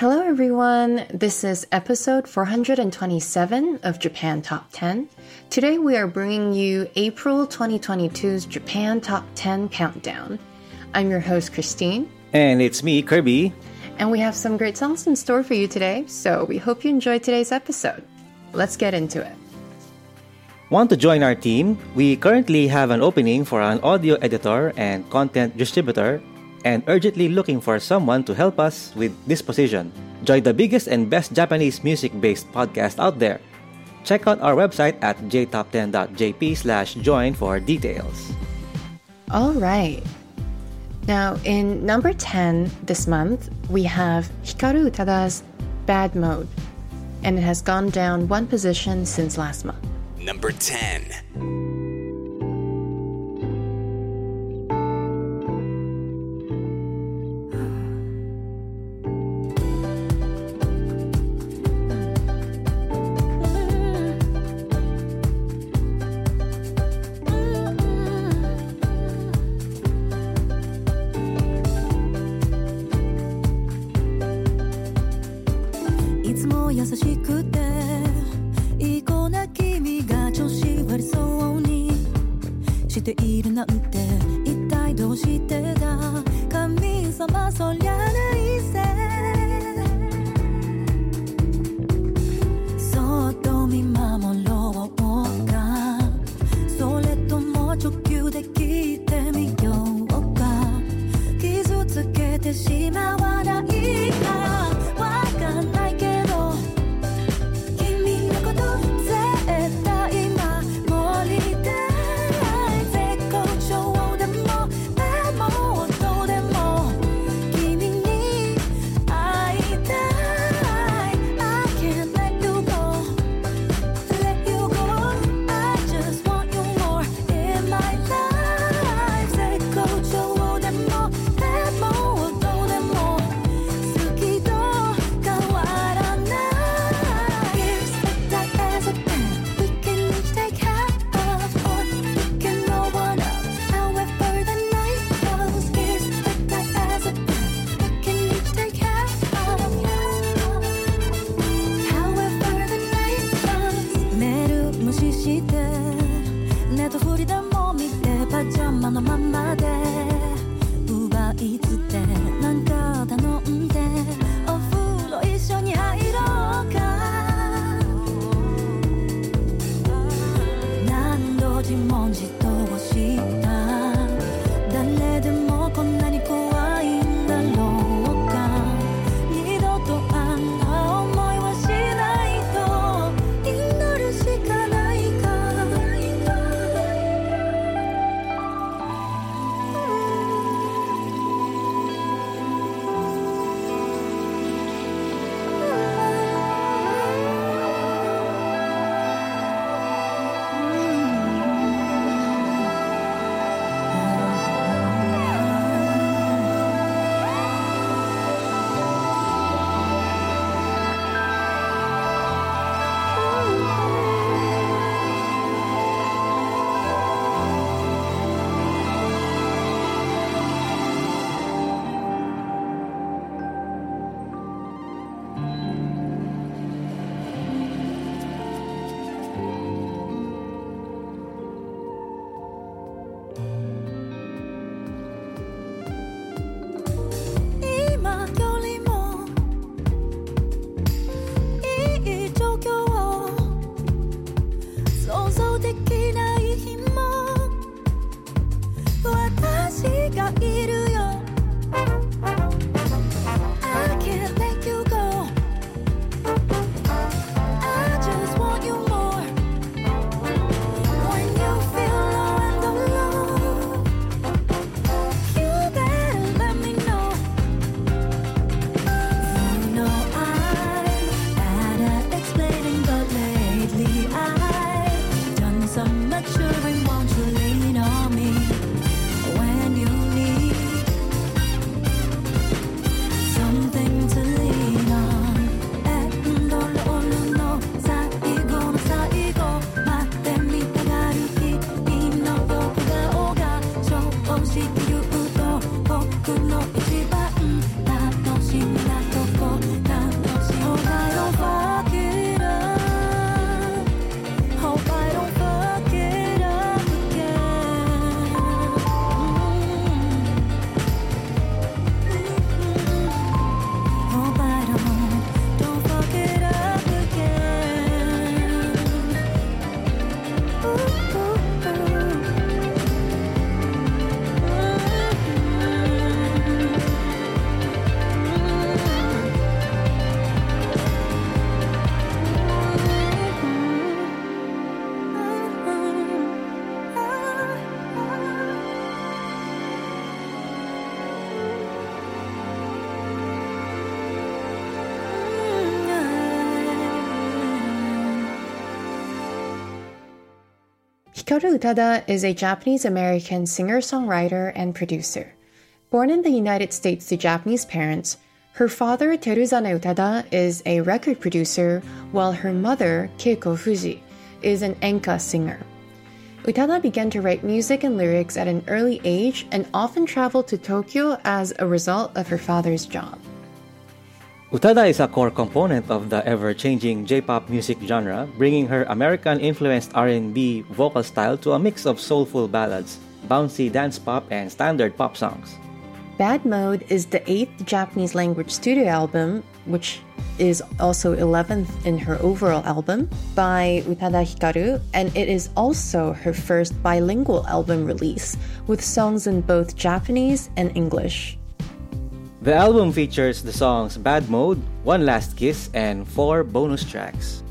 Hello, everyone. This is episode 427 of Japan Top 10. Today, we are bringing you April 2022's Japan Top 10 countdown. I'm your host, Christine, And it's me, Kirby. and we have some great songs in store for you today, so we hope you enjoy today's episode. Let's get into it. Want to join our team? We currently have an opening for an audio editor and content distributor and urgently looking for someone to help us with this position. Join the biggest and best Japanese music-based podcast out there. Check out our website at jtop10.jp slash join for details. All right. Now, in number 10 this month, we have Hikaru Utada's Bad Mode, and it has gone down one position since last month. Number 10. Hikaru Utada is a Japanese American singer songwriter and producer. Born in the United States to Japanese parents, her father, Teruzane Utada, is a record producer, while her mother, Keiko Fuji, is an enka singer. Utada began to write music and lyrics at an early age and often traveled to Tokyo as a result of her father's job. Utada is a core component of the ever-changing J-pop music genre, bringing her American-influenced R&B vocal style to a mix of soulful ballads, bouncy dance pop, and standard pop songs. Bad Mode is the eighth Japanese language studio album, which is also 11th in her overall album, by Utada Hikaru, and it is also her first bilingual album release, with songs in both Japanese and English. The album features the songs Bad Mode, One Last Kiss, and four bonus tracks.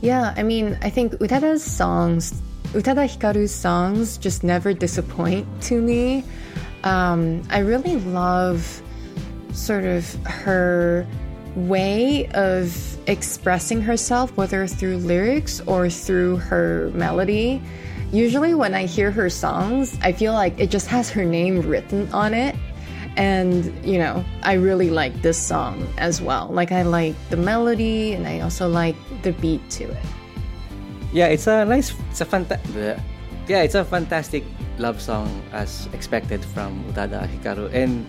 Yeah, I mean, I think Utada's songs, Utada Hikaru's songs just never disappoint to me. Um, I really love sort of her way of expressing herself, whether through lyrics or through her melody. Usually, when I hear her songs, I feel like it just has her name written on it. And, you know, I really like this song as well. Like, I like the melody and I also like the beat to it. Yeah, it's a nice, it's a fanta- yeah, it's a fantastic love song as expected from Utada Hikaru, and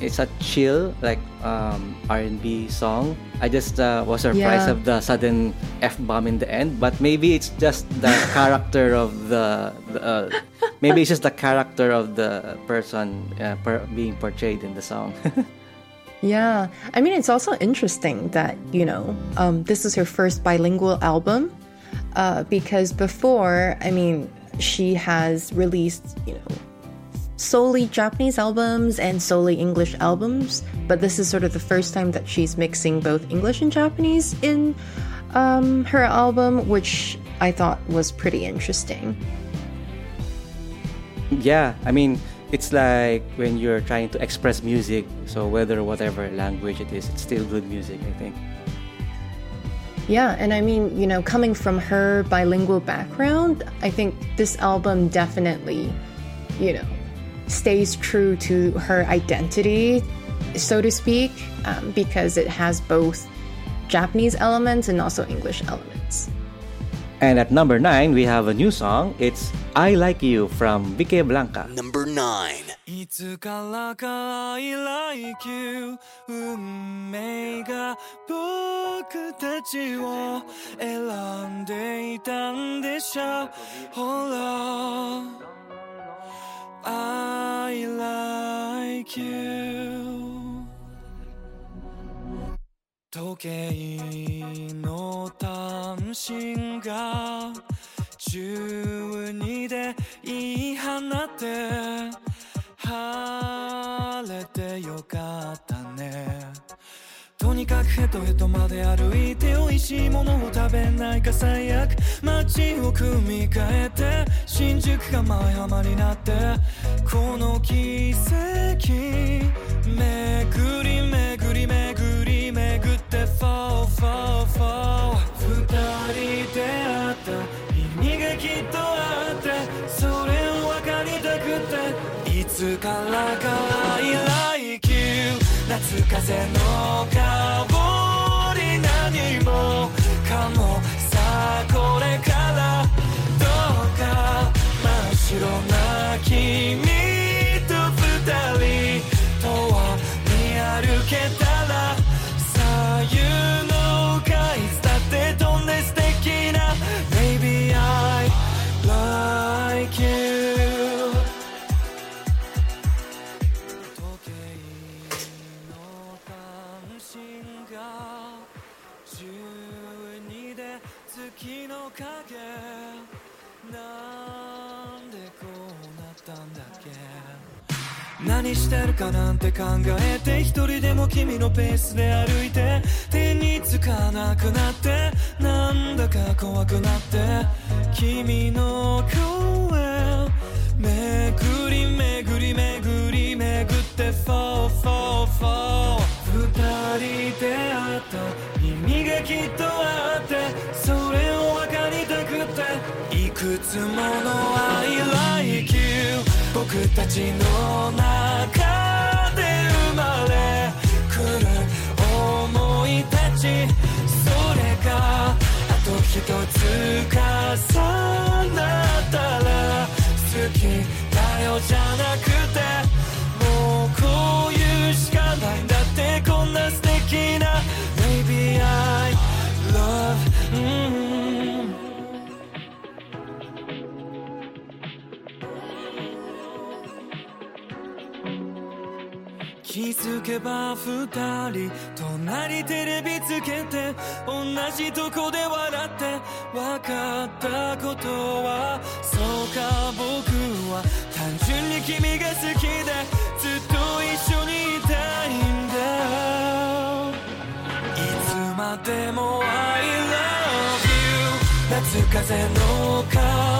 it's a chill like um, R&B song. I just uh, was surprised Yeah. of the sudden f bomb in the end, but maybe it's just the character of the, the uh, maybe it's just the character of the person uh, per- being portrayed in the song. Yeah, I mean, it's also interesting that, you know, um, this is her first bilingual album uh, because before, I mean, she has released, you know, solely Japanese albums and solely English albums, but this is sort of the first time that she's mixing both English and Japanese in um, her album, which I thought was pretty interesting. yeah, I mean, it's like when you're trying to express music, so whether whatever language it is, it's still good music, I think. Yeah, and I mean, you know, coming from her bilingual background, I think this album definitely, you know, stays true to her identity, so to speak, um, because it has both Japanese elements and also English elements. And at number nine, we have a new song. It's I Like You from Vickeblanka. Number nine. I like you 計の単身が12で言い放って晴れてよかったね。とにかくヘトヘトまで歩いて美味しいものを食べないか最悪街を組み替えて新宿が舞浜になってこの奇跡巡り巡二人出会った意味がきっとあってそれを分かりたくて。いつからか I like you 夏風の香り何もかもさあこれからどうか。真っ白な君。何してるかなんて考えて一人でも君のペースで歩いて手につかなくなってなんだか怖くなって君の声巡り巡り巡り巡って Fall Fall Fall 二人出会った意味がきっとあってそれを分かりたくていくつもの I like you. 僕たちの中で生まれ来る思いたちそれがあと一つ重なったら好きだよじゃなくてもうこういうしかないんだってこんな素敵な Maybe I 気づけば二人隣テレビつけて同じとこで笑って分かったことはそうか僕は単純に君が好きでずっと一緒にいたいんだいつまでも I love you 夏風の香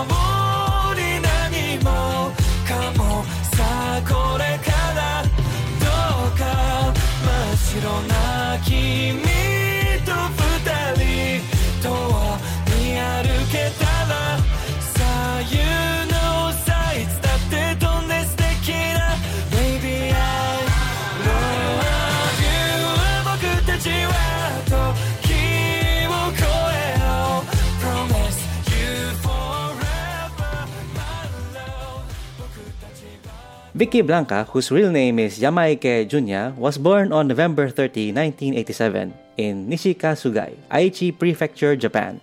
Vickeblanka, whose real name is Yamaike Junya, was born on November 30, 1987, in Nishikasugai, Aichi Prefecture, Japan.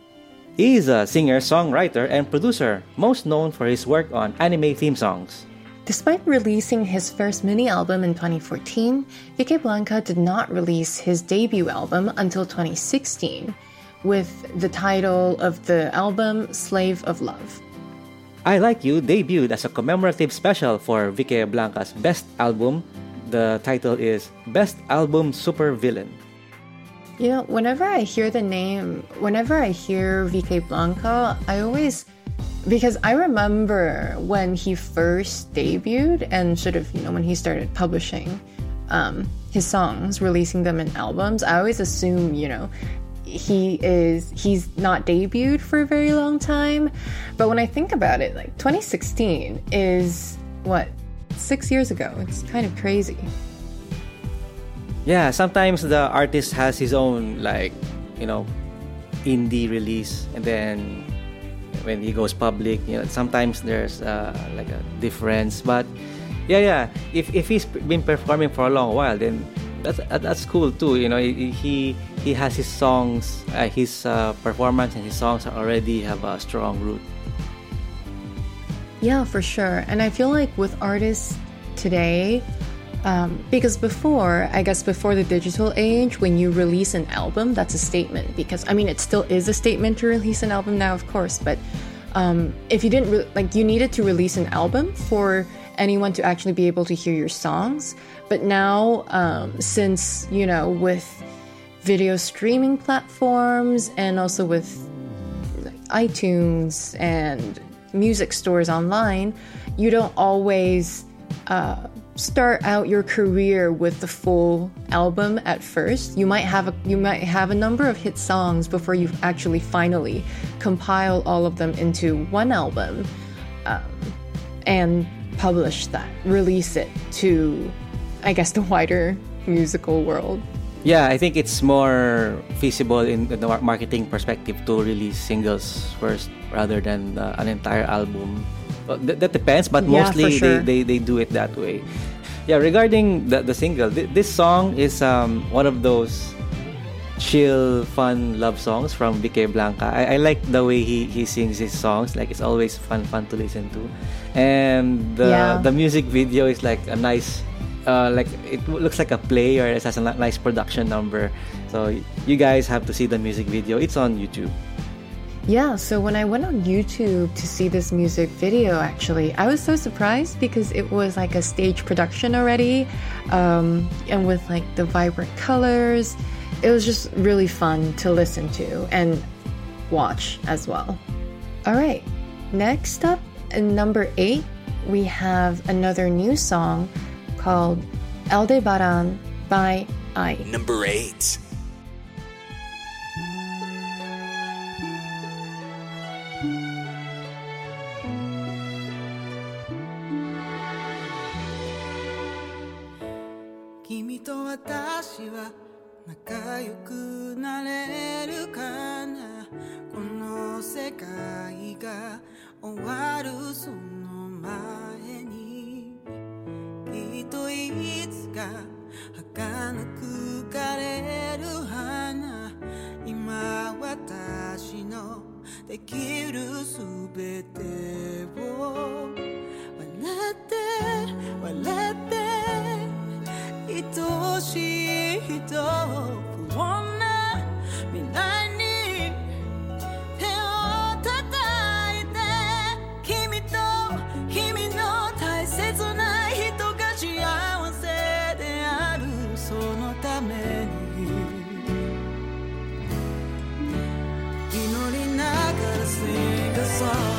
He is a singer, songwriter, and producer, most known for his work on anime theme songs. Despite releasing his first mini album in 2014, Vickeblanka did not release his debut album until 2016, with the title of the album Slave of Love. I Like You debuted as a commemorative special for Vickeblanka's best album. The title is Best Album Super Villain. You know, whenever I hear the name, whenever I hear Vickeblanka, I always because I remember when he first debuted and sort of, you know, when he started publishing um, his songs, releasing them in albums, I always assume, you know, he is he's not debuted for a very long time. But when I think about it, like 2016 is what six years ago. It's kind of crazy. Yeah, sometimes the artist has his own like, you know, indie release, and then when he goes public, you know, sometimes there's uh, like a difference. But yeah, yeah, if if he's been performing for a long while, then that's that's cool too. You know, he he, he has his songs, uh, his uh, performance and his songs already have a strong root. Yeah, for sure. And I feel like with artists today, um, because before, I guess before the digital age, when you release an album, that's a statement. Because I mean, it still is a statement to release an album now, of course. But um, if you didn't re- like, you needed to release an album for anyone to actually be able to hear your songs. But now, um, since you know, with video streaming platforms and also with iTunes and music stores online, you don't always uh, start out your career with the full album at first. You might have a you might have a number of hit songs before you actually finally compile all of them into one album um, and publish that, release it to, I guess, the wider musical world. Yeah, I think it's more feasible in the marketing perspective to release singles first rather than uh, an entire album. Well, th- that depends, but Yeah, mostly sure. they, they, they do it that way. Yeah, regarding the, the single, th- this song is um, one of those chill, fun love songs from Vickeblanka. I, I like the way he, he sings his songs. Like it's always fun fun to listen to, and the Yeah. the music video is like a nice, uh, like it looks like a play or it has a nice production number. So you guys have to see the music video. It's on YouTube. Yeah, so when I went on YouTube to see this music video, actually, I was so surprised because it was like a stage production already, um, and with like the vibrant colors it was just really fun to listen to and watch as well. All right, next up, number eight, we have another new song called Aldebaran by AI. Number eight. 仲良くなれるかな？この世界が終わるその前に。きっといつか儚く枯れる花。今私のできるすべてを。笑って笑って。愛しい人不穏な未来に手を叩いて君と君の大切な人が幸せであるそのために祈りながら sing a song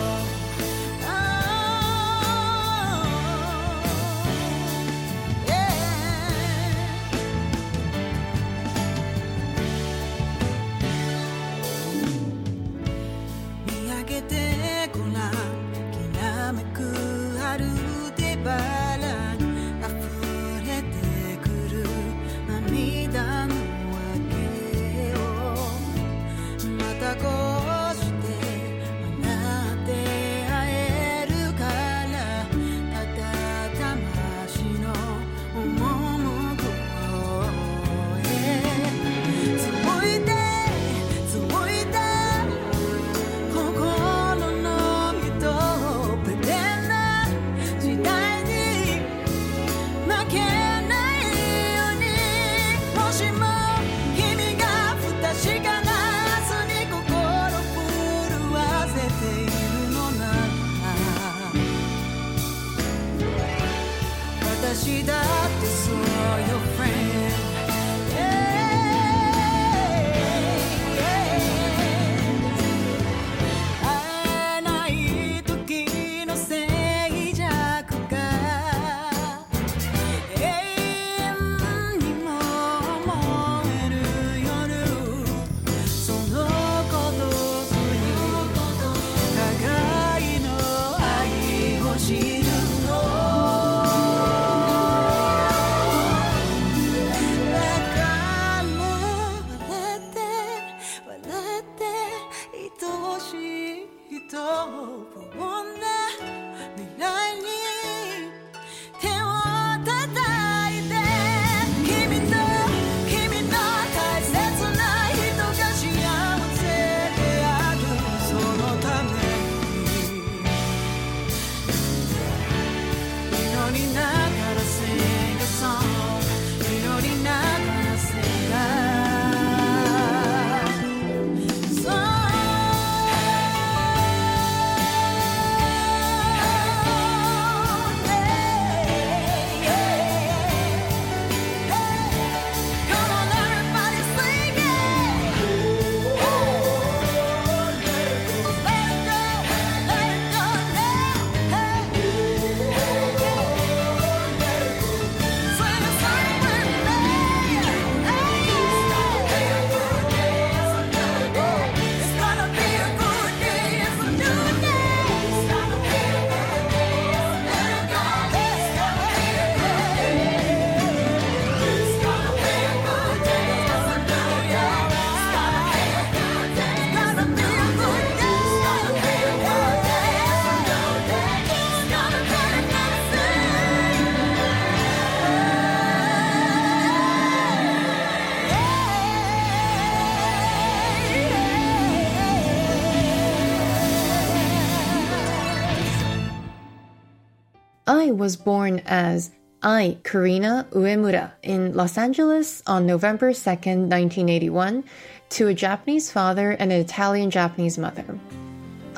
AI was born as AI, Carina Uemura, in Los Angeles on November 2nd, 1981, to a Japanese father and an Italian Japanese mother.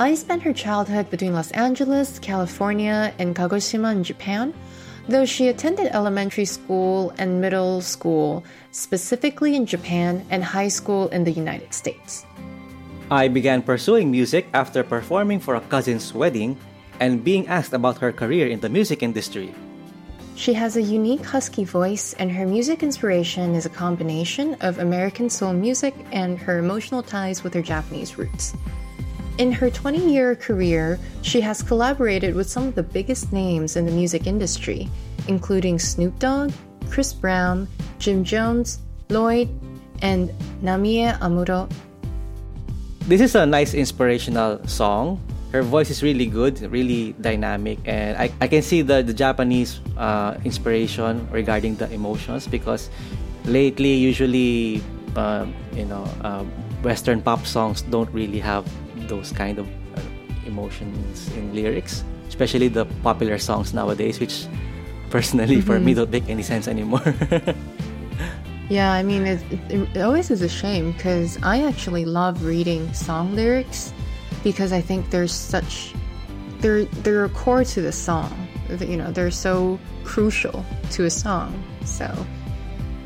AI spent her childhood between Los Angeles, California, and Kagoshima in Japan, though she attended elementary school and middle school specifically in Japan and high school in the United States. AI began pursuing music after performing for a cousin's wedding and being asked about her career in the music industry. She has a unique husky voice, and her music inspiration is a combination of American soul music and her emotional ties with her Japanese roots. In her 20 year career, she has collaborated with some of the biggest names in the music industry, including Snoop Dogg, Chris Brown, Jim Jones, Lloyd, and Namie Amuro. This is a nice inspirational song. Her voice is really good, really dynamic, and I, I can see the, the Japanese uh, inspiration regarding the emotions because lately, usually, uh, you know, uh, Western pop songs don't really have those kind of uh, emotions in lyrics, especially the popular songs nowadays, which personally for me don't make any sense anymore. Yeah, I mean, it, it, it always is a shame because I actually love reading song lyrics because I think there's such they're they're a core to the song. You know, they're so crucial to a song. So,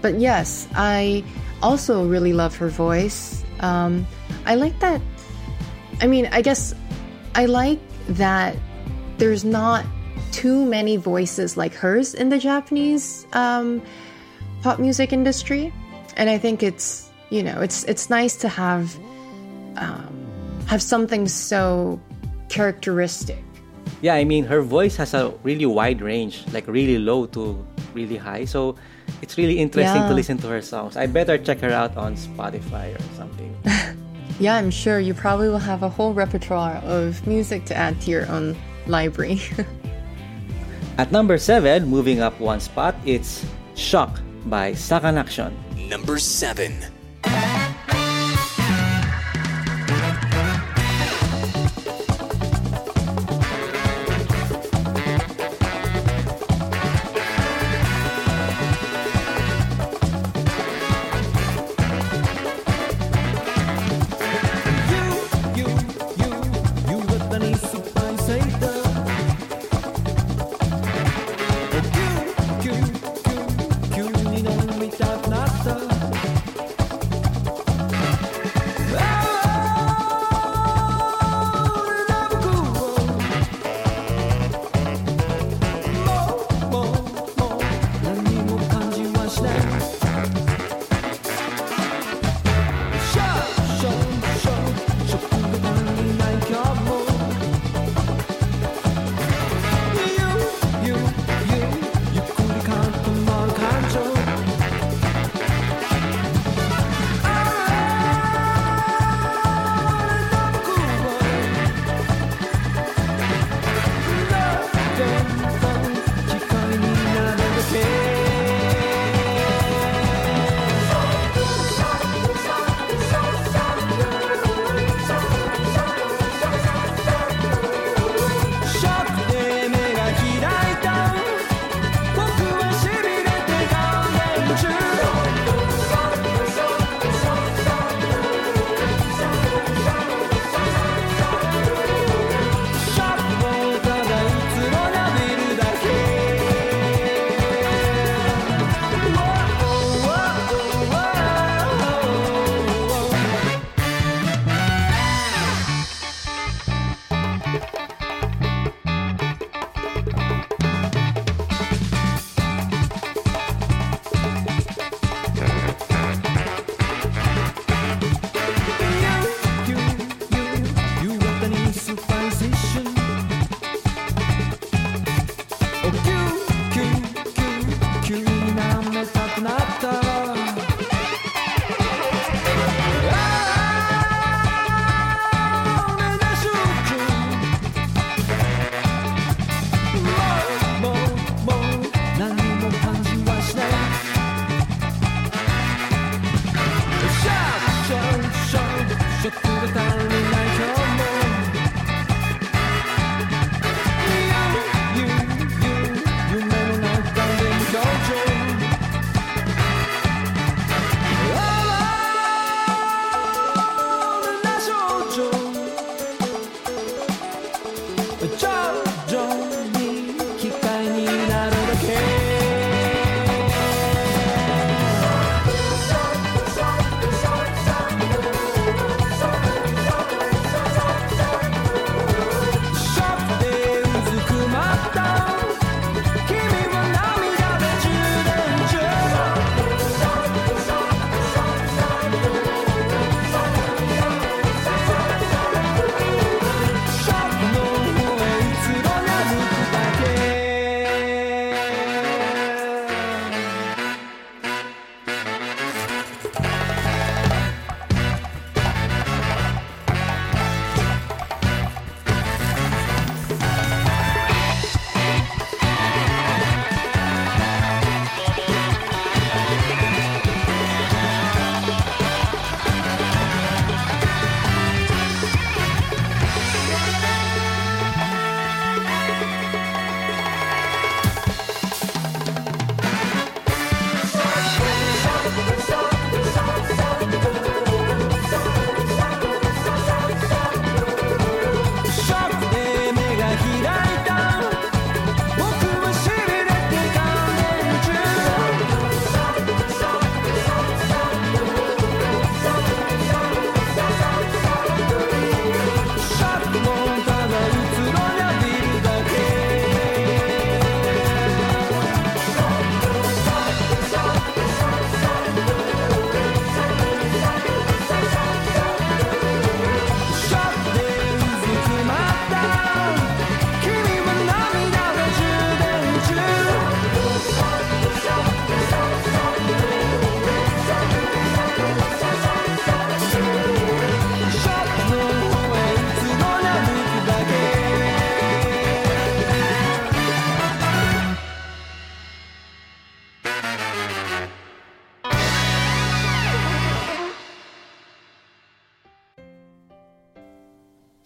but yes, I also really love her voice. Um, I like that. I mean, I guess I like that there's not too many voices like hers in the Japanese um, pop music industry, and I think it's you know it's it's nice to have um, have something so characteristic. yeah, I mean, her voice has a really wide range, like really low to really high. So it's really interesting to listen to her songs. I better check her out on Spotify or something. Yeah, I'm sure you probably will have a whole repertoire of music to add to your own library. At number seven, moving up one spot, it's Shock by Sakanaction. Number 7.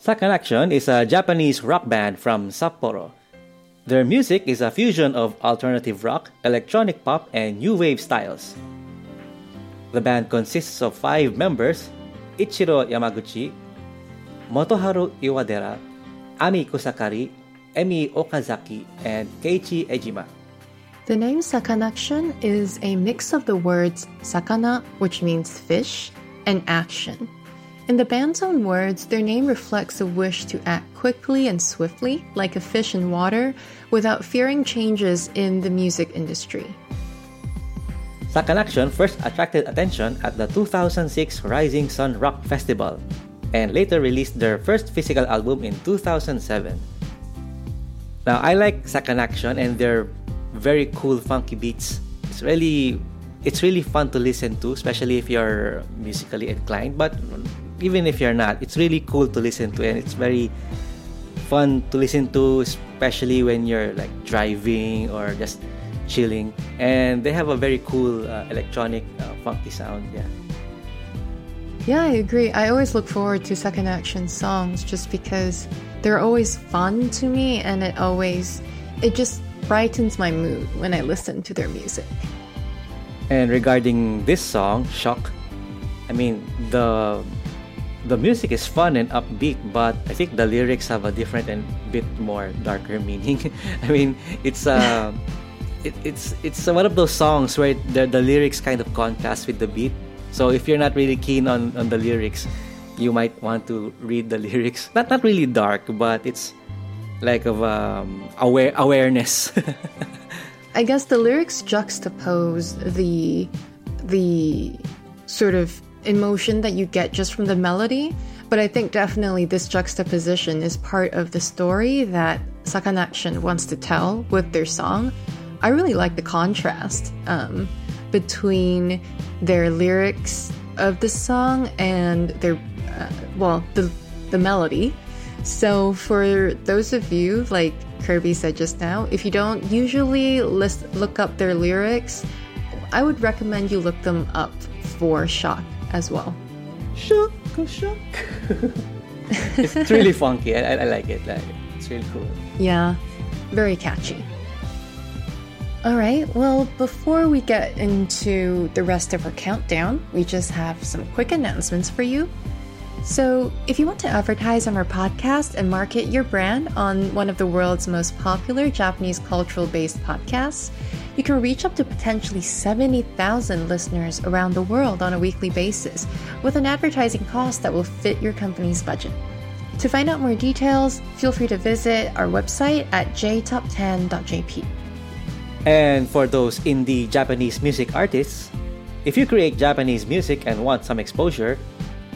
Sakanaction is a Japanese rock band from Sapporo. Their music is a fusion of alternative rock, electronic pop, and new wave styles. The band consists of five members Ichiro Yamaguchi, Motoharu Iwadera, Ami Kusakari, Emi Okazaki, and Keiichi Ejima. The name Sakanaction is a mix of the words sakana, which means fish, and action. In the band's own words, their name reflects a wish to act quickly and swiftly, like a fish in water, without fearing changes in the music industry. Sakanaction first attracted attention at the 2006 Rising Sun Rock Festival and later released their first physical album in 2007. Now, I like Sakanaction and their very cool funky beats. It's really it's really fun to listen to, especially if you're musically inclined, but even if you're not, it's really cool to listen to and it's very fun to listen to especially when you're like driving or just chilling and they have a very cool uh, electronic uh, funky sound yeah Yeah, I agree. I always look forward to Sakanaction songs just because they're always fun to me and it always it just brightens my mood when I listen to their music. and regarding this song shock i mean the the music is fun and upbeat but i think the lyrics have a different and bit more darker meaning. I mean it's uh it, it's it's one of those songs where the, the lyrics kind of contrast with the beat. So if you're not really keen on, on the lyrics you might want to read the lyrics. Not not really dark but it's like of um aware awareness. I guess the lyrics juxtapose the the sort of emotion that you get just from the melody, but I think definitely this juxtaposition is part of the story that Sakanaction wants to tell with their song. I really like the contrast um, between their lyrics of the song and their uh, well the the melody. So for those of you like Kirby said just now, if you don't usually list, look up their lyrics, I would recommend you look them up for Shock as well. shock shock it's really funky I, I, I like it like, it's really cool Yeah, very catchy. All right, well, before we get into the rest of our countdown, we just have some quick announcements for you. So, if you want to advertise on our podcast and market your brand on one of the world's most popular Japanese cultural based podcasts, you can reach up to potentially 70,000 listeners around the world on a weekly basis with an advertising cost that will fit your company's budget. To find out more details, feel free to visit our website at jtop10.jp. And for those indie Japanese music artists, if you create Japanese music and want some exposure,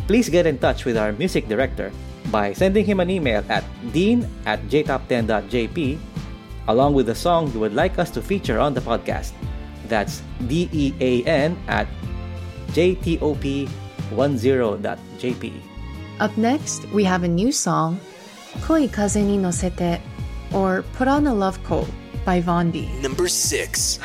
please get in touch with our music director by sending him an email at dean at jtop10.jp along with the song you would like us to feature on the podcast. That's D E A N at jtop10.jp. Up next, we have a new song, Koi Kaze ni Nosete, or Put on a Love Coat by Vaundy. Number 6.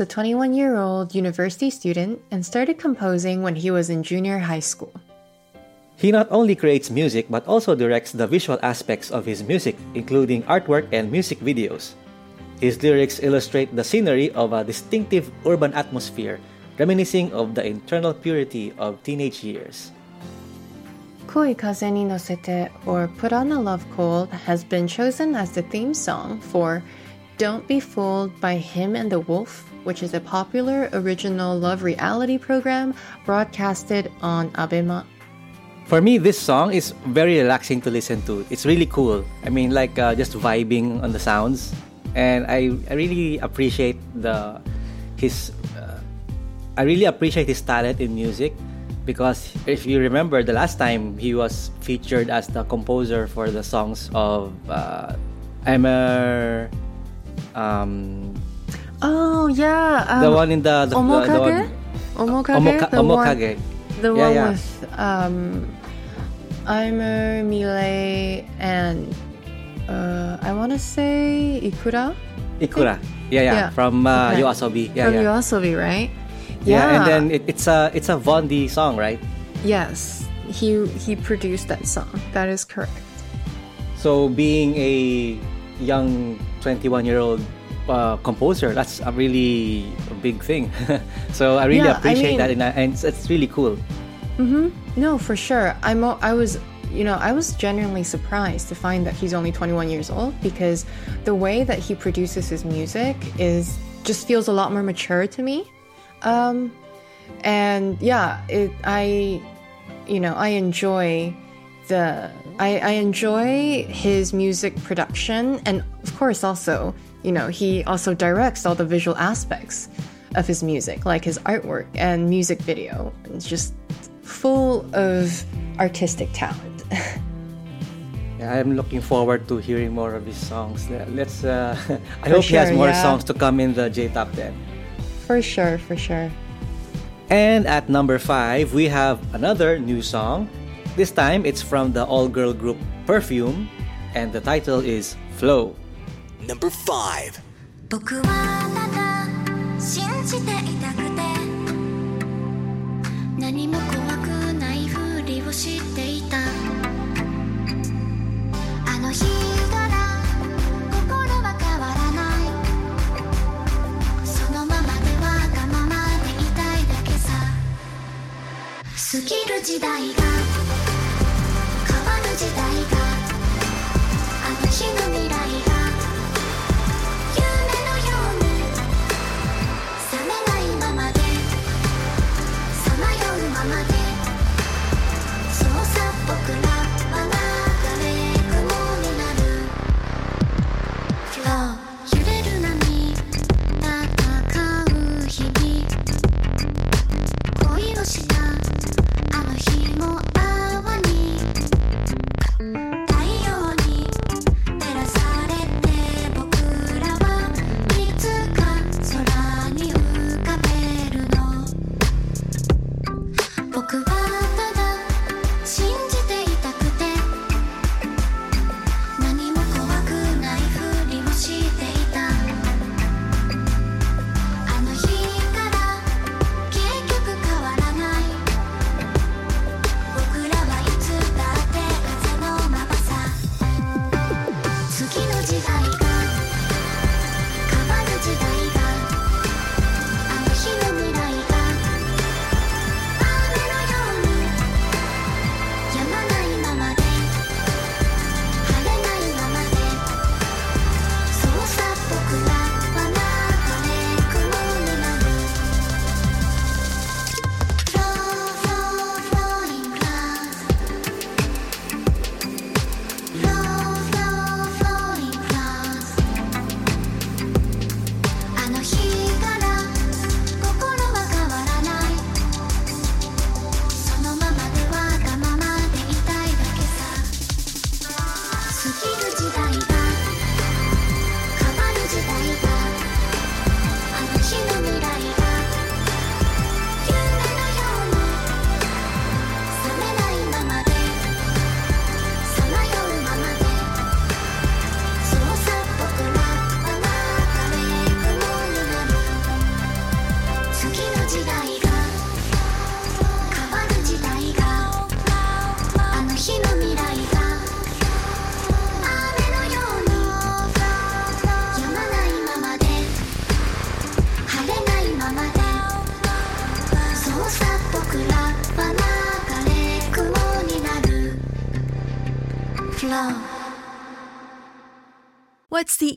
A 21 year old university student and started composing when he was in junior high school. He not only creates music but also directs the visual aspects of his music, including artwork and music videos. His lyrics illustrate the scenery of a distinctive urban atmosphere, reminiscing of the internal purity of teenage years. Koi Kaze ni Nosete or Put on a Love Cold has been chosen as the theme song for Don't Be Fooled by Him and the Wolf, which is a popular original love reality program broadcasted on Abema. For me, this song is very relaxing to listen to. It's really cool. I mean, like uh, just vibing on the sounds, and I, I really appreciate the his. Uh, I really appreciate his talent in music because if you remember the last time he was featured as the composer for the songs of uh, Aimer. Um, Oh yeah, um, the one in the, the, the, the Omokage. one, Omokage, Omoka- the one, Omokage. the Yeah, one yeah. with um, Aimer, milet, and uh, I want to say Ikura Ikura. Yeah, yeah, Yeah. from uh, Okay. Yoasobi. Yeah, from yeah. Yoasobi, right? yeah. and then it, it's a it's a Vaundy song, right? yes, he he produced that song. That is correct. So being a young 21 year old uh, composer, that's a really big thing. so I really Yeah, I appreciate mean- that, and, I- and it's, it's really cool. Mm-hmm. No, for sure. I'm. I was. You know, I was genuinely surprised to find that he's only 21 years old because the way that he produces his music is just feels a lot more mature to me. Um, and yeah, it. I. You know, I enjoy the. I, I enjoy his music production, and of course, also, you know, he also directs all the visual aspects of his music, like his artwork and music video. It's just full of artistic talent. I'm looking forward to hearing more of his songs. Let's. Uh, I For hope he has more yeah. songs to come in the J Top 10. for sure, for sure. And at number five, we have another new song. This time, it's from the all-girl group Perfume, and the title is Flow. Number 5. 僕はただ信じていたくて何も怖くないふりをしていた。あの日から心は変わらない。そのままでわがままでいたいだけさ。過ぎる時代が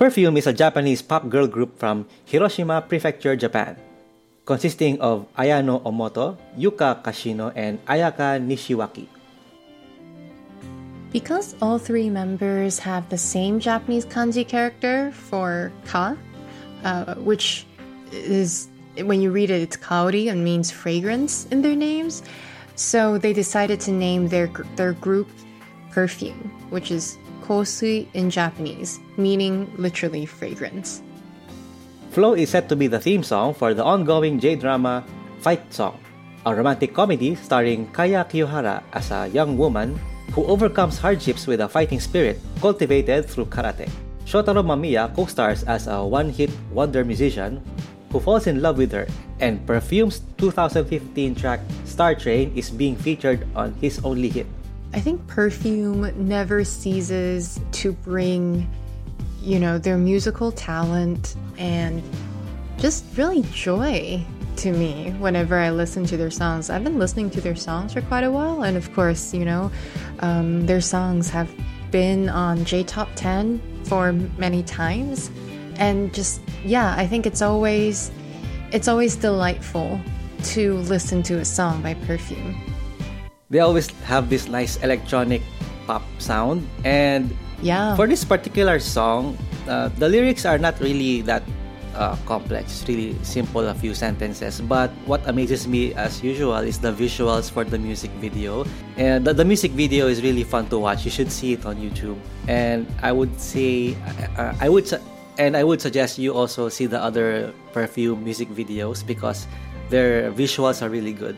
Perfume is a Japanese pop girl group from Hiroshima Prefecture, Japan, consisting of Ayano Omoto, Yuka Kashino, and Ayaka Nishiwaki. Because all three members have the same Japanese kanji character for ka, uh, which is when you read it, it's kaori and means fragrance in their names. So they decided to name their their group perfume, which is kosui in Japanese, meaning literally fragrance. Flow is set to be the theme song for the ongoing J-drama Fight Song, a romantic comedy starring Kaya Kiyohara as a young woman who overcomes hardships with a fighting spirit cultivated through karate. Shotaro Mamiya co-stars as a one-hit wonder musician who falls in love with her, and Perfume's 2015 track Star Train is being featured on his only hit. I think Perfume never ceases to bring, you know, their musical talent and just really joy to me whenever I listen to their songs. I've been listening to their songs for quite a while, and of course, you know, um, their songs have been on J Top 10 for many times. And just, yeah, I think it's always, it's always delightful to listen to a song by Perfume. They always have this nice electronic pop sound, and Yeah. for this particular song, uh, the lyrics are not really that uh, complex. Really simple, a few sentences. But what amazes me, as usual, is the visuals for the music video. And the, the music video is really fun to watch. You should see it on YouTube. And I would say, uh, I would, su- and I would suggest you also see the other perfume music videos because their visuals are really good.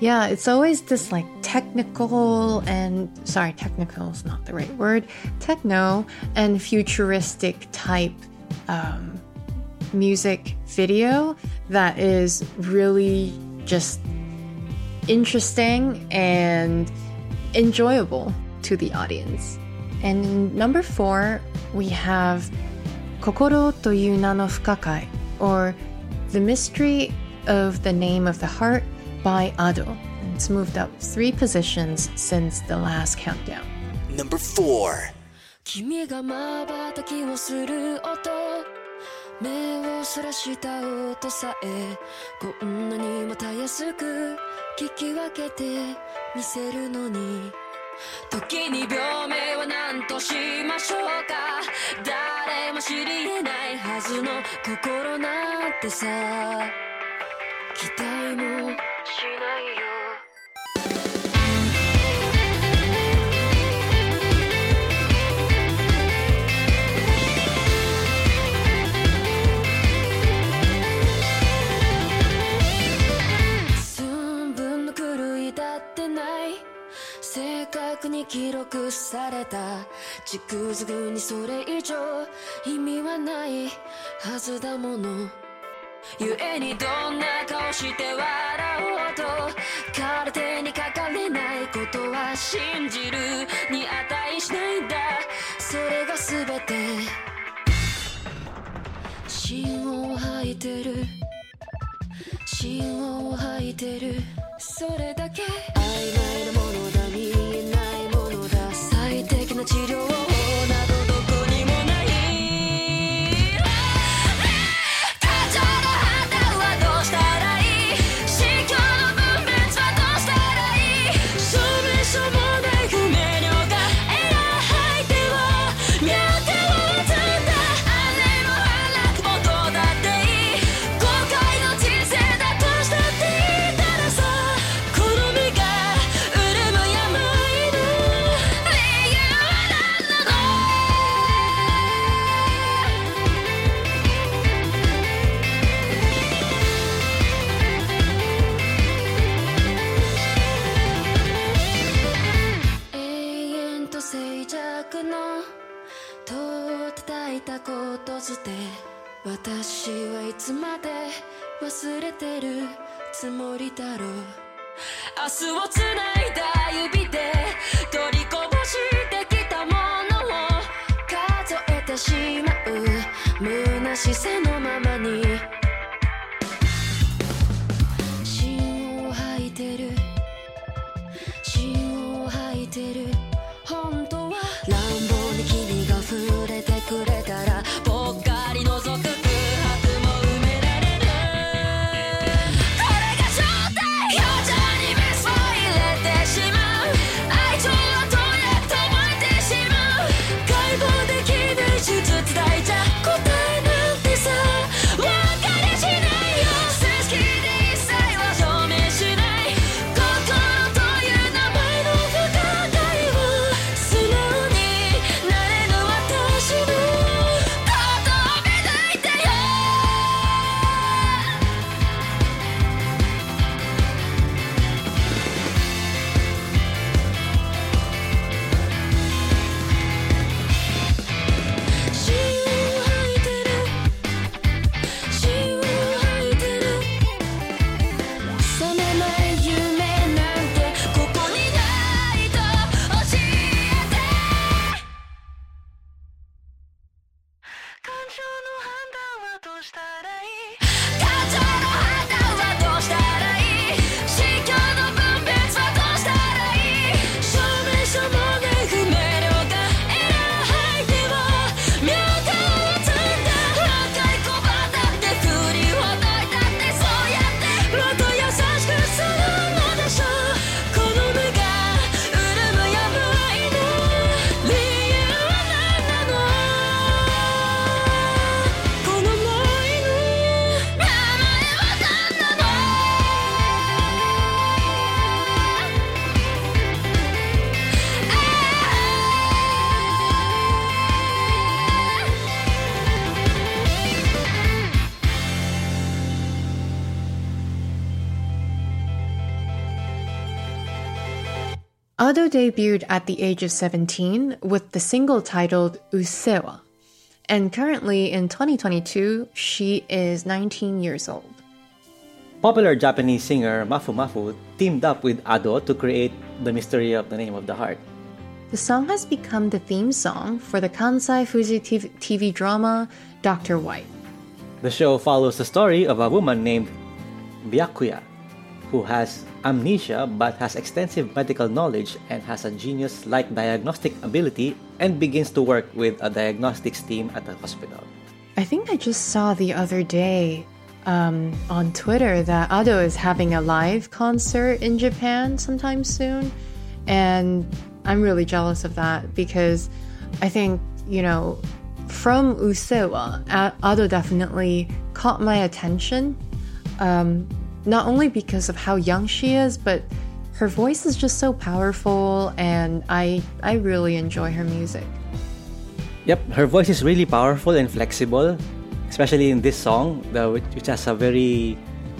Yeah, it's always this like technical and sorry, technical is not the right word. Techno and futuristic type um, music video that is really just interesting and enjoyable to the audience. And number four, we have Kokoro to yu na no fukakai, or The Mystery of the Name of the Heart by Ado. It's moved up three positions since the last countdown. Number 4. 君が瞬きをする音目をそらした音さえこんなにもたやすく聞き分けて見せるのに時に病名は何としましょうか誰も知り得ないはずの心なんてさに記録された。軸づくにそれ以上意味はない。はずだもの。ゆえにどんな顔して笑おうと体にかかれないことは信じるに値しないんだ。それが全て。芯を吐いてる。芯を吐いてる。それだけ。曖昧なものだ。こと捨て私はいつまで忘れてるつもりだろう。明日をつないだ指で取りこぼしてきたものを数えてしまう。虚しさのままに Debuted at the age of 17 with the single titled Usseewa. And currently in 2022, she is 19 years old. Popular Japanese singer Mafu Mafu teamed up with Ado to create The Mystery of the Name of the Heart. The song has become the theme song for the Kansai Fuji TV, TV drama Dr. White. The show follows the story of a woman named Byakuya, who has amnesia but has extensive medical knowledge and has a genius like diagnostic ability and begins to work with a diagnostics team at the hospital. I think I just saw the other day um, on Twitter that Ado is having a live concert in Japan sometime soon. And I'm really jealous of that because I think, you know, from Usseewa, Ado definitely caught my attention. Um, not only because of how young she is, but her voice is just so powerful and I I really enjoy her music. Yep, her voice is really powerful and flexible, especially in this song, the, which which has a very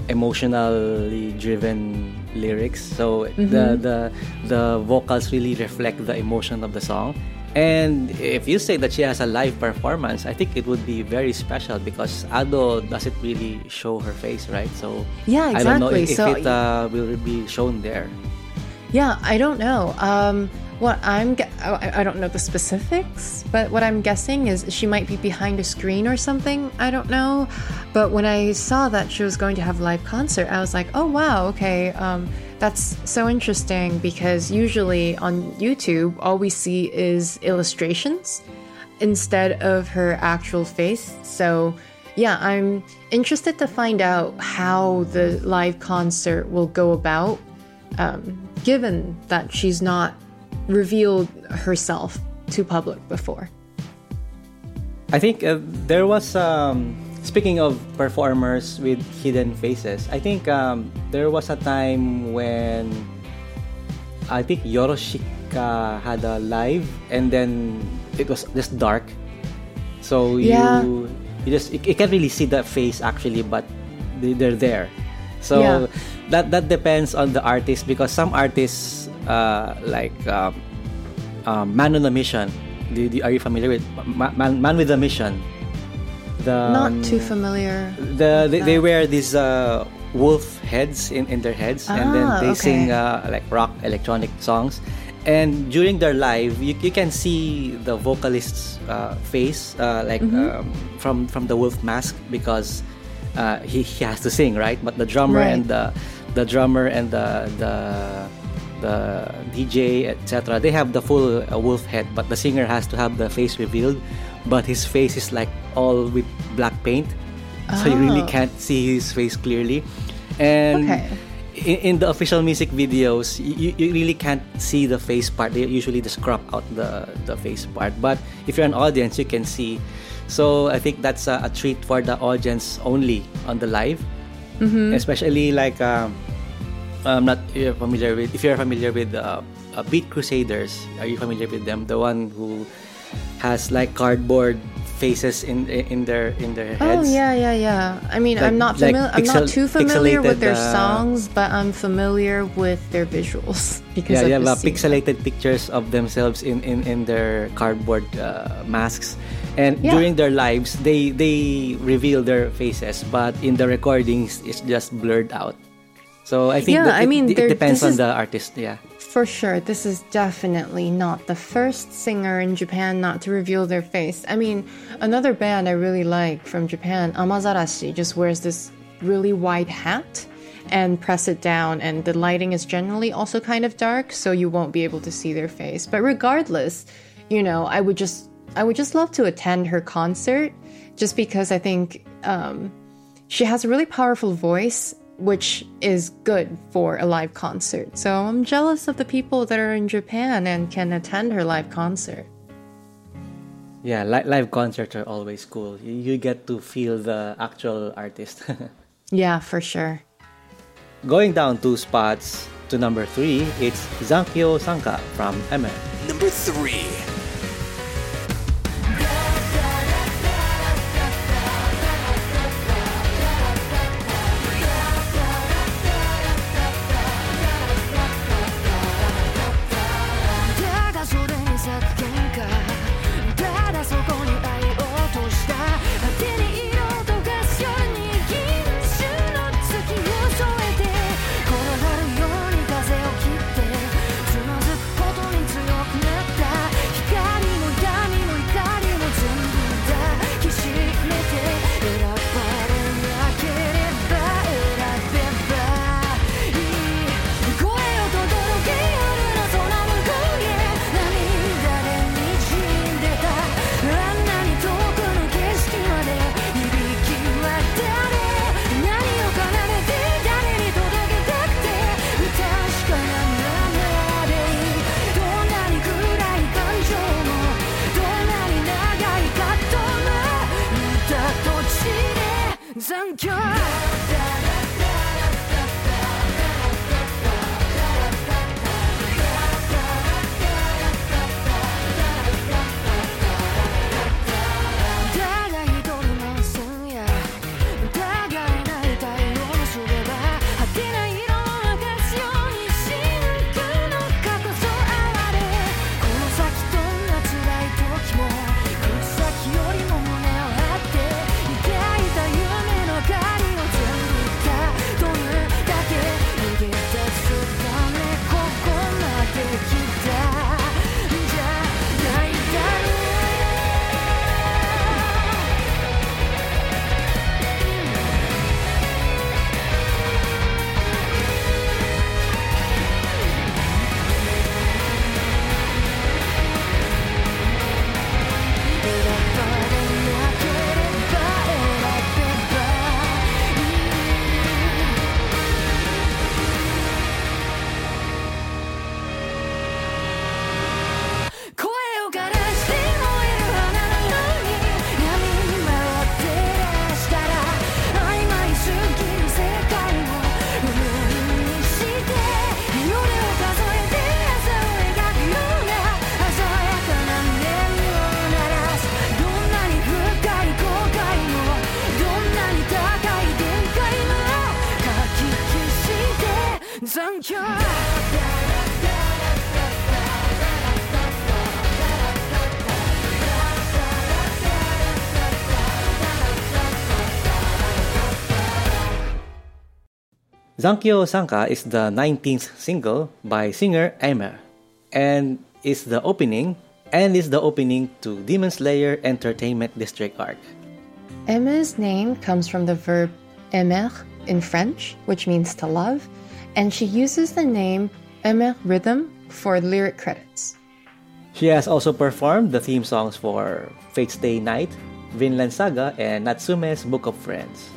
emotionally driven lyrics. So the, mm-hmm. the the vocals really reflect the emotion of the song. And if you say that she has a live performance, I think it would be very special because Ado doesn't really show her face, right? So Yeah, exactly. I don't know if, if So- it uh, will be shown there. Yeah, I don't know. Um, what I'm, I I don't know the specifics, but what I'm guessing is she might be behind a screen or something. I don't know. But when I saw that she was going to have a live concert, I was like, oh wow, okay, um, that's so interesting because usually on YouTube, all we see is illustrations instead of her actual face. So, yeah, I'm interested to find out how the live concert will go about, um, given that she's not revealed herself to public before. I think uh, there was um, speaking of performers with hidden faces. I think um, there was a time when I think Yorushika had a live, and then it was just dark. So Yeah. you you just you, you can't really see the face actually, but they, they're there. So Yeah. that that depends on the artist because some artists uh, like um, um, Man on a Mission. Do, do- are you familiar with Man, Man with a Mission? The Not um, too familiar. the they, they wear these uh, wolf heads in, in their heads and then Ah, they sing uh, like rock electronic songs and during their live you, you can see the vocalist's uh, face uh, like Mm-hmm. um, from from the wolf mask because uh, he, he has to sing right but the drummer Right. and the the drummer and the the the DJ etc they have the full uh, wolf head but the singer has to have the face revealed but his face is like all with black paint. So you really Oh. can't see his face clearly. And Okay. in, in the official music videos you, you really can't see the face part. They usually just crop out the, the face part. But if you're an audience you can see. So i think that's a, a treat for the audience only on the live. Especially like um, i'm not you're familiar with if you're familiar with uh, uh, beat crusaders are you familiar with them? The one who has like cardboard faces in in their in their heads. Oh heads yeah, yeah, yeah. I mean, Like- I'm not like familiar. I'm not too familiar with their uh, songs, but I'm familiar with their visuals because yeah, of they have the uh, scene. pixelated pictures of themselves in in, in their cardboard uh, masks and Yeah. during their lives they they reveal their faces but in the recordings it's just blurred out so i think Yeah, I it, mean, it there- depends on is- the artist yeah For sure, this is definitely not the first singer in Japan not to reveal their face. I mean, another band I really like from Japan, Amazarashi, just wears this really wide hat and press it down, and the lighting is generally also kind of dark, so you won't be able to see their face. But regardless, you know, I would just I would just love to attend her concert just because I think um, she has a really powerful voice which is good for a live concert. So i'm jealous of the people that are in japan and can attend her live concert. Yeah li- live concerts are always cool. You, you get to feel the actual artist. Yeah for sure. Going down two spots to number three it's zankyo sanka from Aimer Number three. insecure. Zankyo Sanka is the 19th single by singer Aimer and is the opening and is the opening to Demon Slayer Entertainment District arc. Aimer's name comes from the verb aimer in French, which means to love, and she uses the name aimer rhythm for lyric credits. She has also performed the theme songs for Fate/stay night, Vinland Saga, and Natsume's Book of Friends.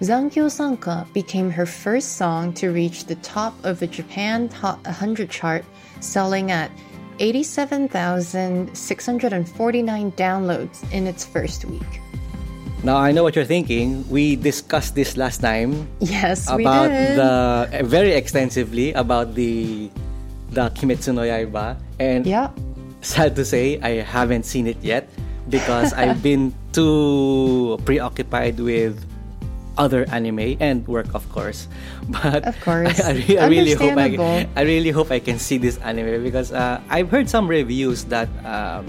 Zankyo Sanka became her first song to reach the top of the Japan Hot 100 chart, selling at 87,649 downloads in its first week. Now I know what you're thinking. We discussed this last time Yes, about we did. the uh, very extensively about the the Kimetsu no Yaiba, and yeah. sad to say I haven't seen it yet because I've been too preoccupied with other anime and work of course. But Of course. I, I, re- I really hope I, I really hope I can see this anime because uh, I've heard some reviews that um,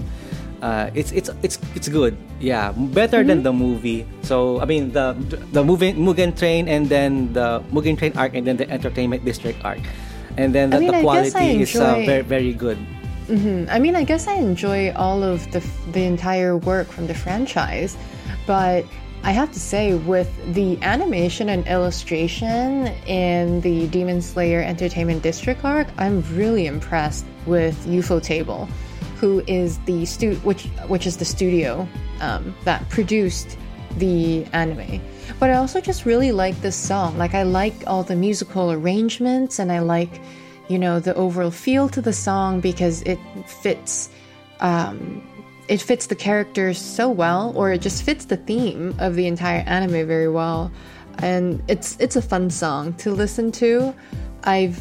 uh, it's it's it's it's good. Yeah better Mm-hmm. than the movie. So I mean the the movie Mugen Train and then the Mugen Train arc and then the Entertainment District arc. And then the, I mean, the I guess I quality is uh, very very good. I mean, I guess I enjoy all of the the entire work from the franchise, but I have to say, with the animation and illustration in the Demon Slayer Entertainment District arc, I'm really impressed with Ufotable, who is the stu- which which is the studio um, that produced the anime. But I also just really like this song. Like I like all the musical arrangements, and I like you know the overall feel to the song because it fits um, it fits the character so well or it just fits the theme of the entire anime very well. And it's it's a fun song to listen to. I've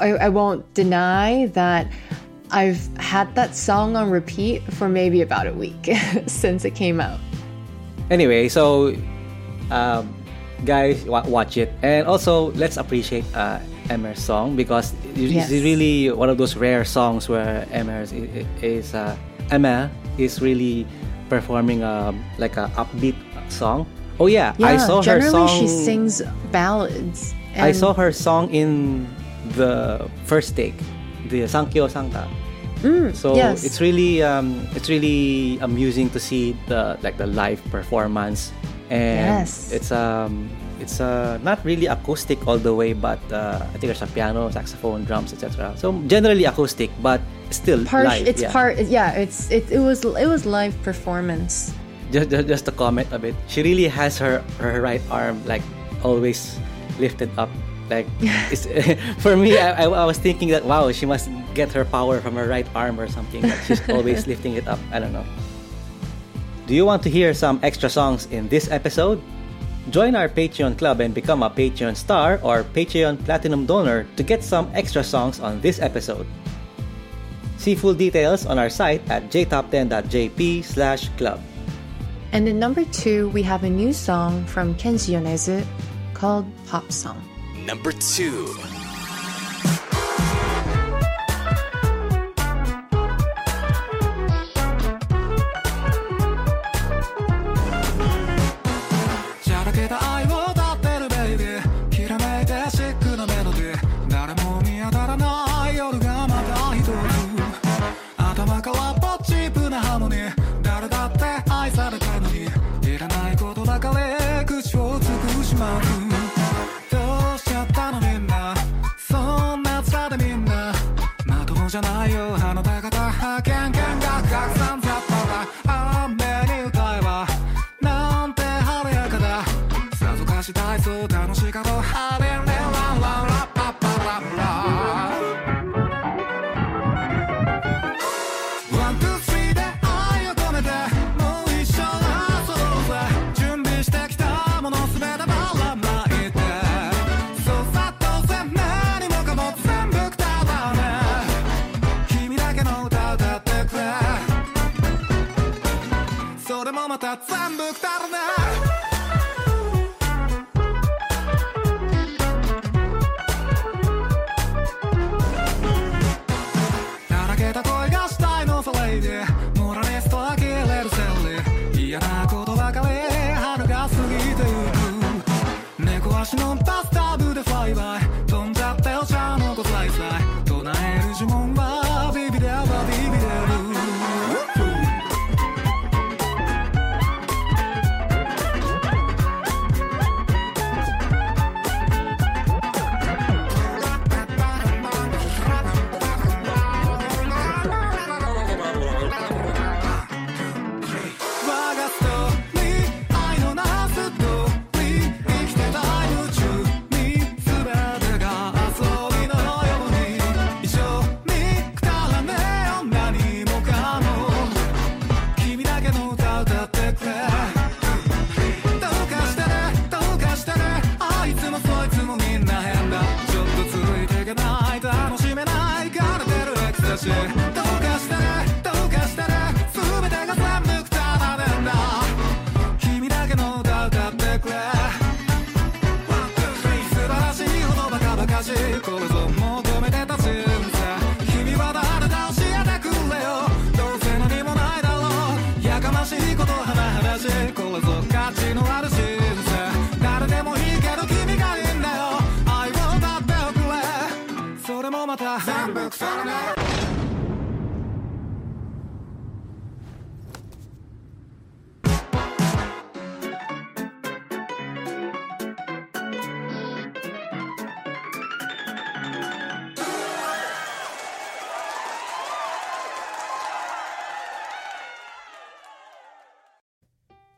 i, I won't deny that i've had that song on repeat for maybe about a week since it came out. Anyway, so um, guys, wa- watch it, and also let's appreciate uh, Aimer's song because it- Yes. it's really one of those rare songs where Emer is, is uh, Aimer is really performing um, like a upbeat song. Oh yeah, yeah I saw her generally song. she sings ballads I saw her song in the first take, the Zankyou Sanka. so Mm, yes. it's really um, it's really amusing to see the like the live performance, and Yes. it's um it's uh, not really acoustic all the way, but uh, I think there's a piano, saxophone, drums, etc. So generally acoustic, but still part live. it's yeah. part yeah it's it, it was it was live performance just, just just to comment a bit she really has her her right arm like always lifted up like it's, for me I, I, I was thinking that wow she must get her power from her right arm or something like she's always lifting it up i don't know do you want to hear some extra songs in this episode Join our Patreon club and become a Patreon star or Patreon platinum donor to get some extra songs on this episode. See full details on our site at jtop10.jp/club. And in number 2, we have a new song from Kenshi Yonezu called Pop Song. Number 2.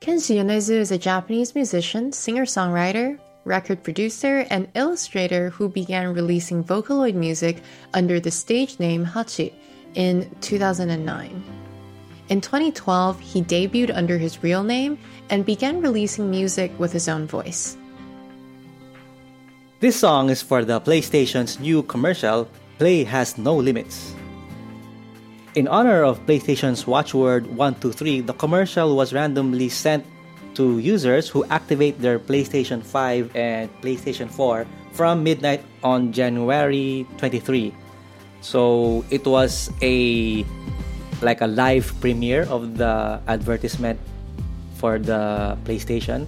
Kenshi Yonezu is a Japanese musician, singer-songwriter, record producer, and illustrator who began releasing Vocaloid music under the stage name Hachi in 2009. In 2012, he debuted under his real name and began releasing music with his own voice. This song is for the PlayStation's new commercial, Play Has No Limits. In honor of PlayStation's watchword 123, the commercial was randomly sent to users who activate their PlayStation 5 and PlayStation 4 from midnight on January 23. So it was a like a live premiere of the advertisement for the PlayStation.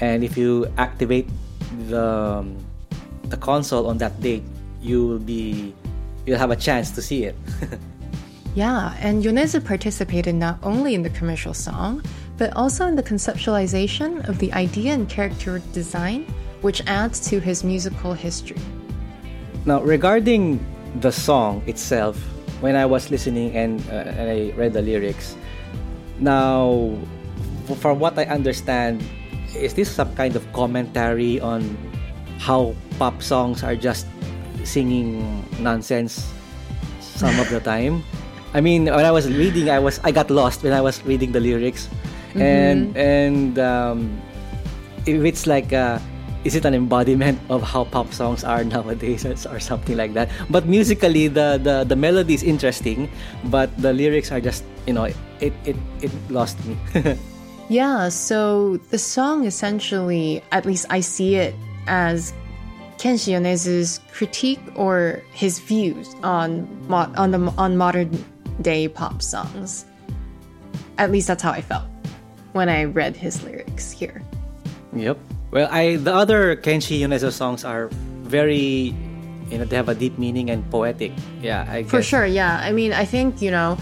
And if you activate the the console on that date, you will be you'll have a chance to see it. Yeah, and Yonezu participated not only in the commercial song, but also in the conceptualization of the idea and character design, which adds to his musical history. Now, regarding the song itself, when I was listening and, uh, and I read the lyrics, now, from what I understand, is this some kind of commentary on how pop songs are just singing nonsense some of the time? I mean, when I was reading, I was I got lost when I was reading the lyrics, mm-hmm. and and um, if it's like, uh, is it an embodiment of how pop songs are nowadays, or something like that? But musically, the the the melody is interesting, but the lyrics are just you know it it it lost me. yeah. So the song essentially, at least I see it as Kenshi Yonezu's critique or his views on on the on modern day pop songs. At least that's how I felt when I read his lyrics here. Yep. Well, I the other Kenshi Yonezu songs are very you know they have a deep meaning and poetic. Yeah, I For sure, yeah. I mean, I think, you know,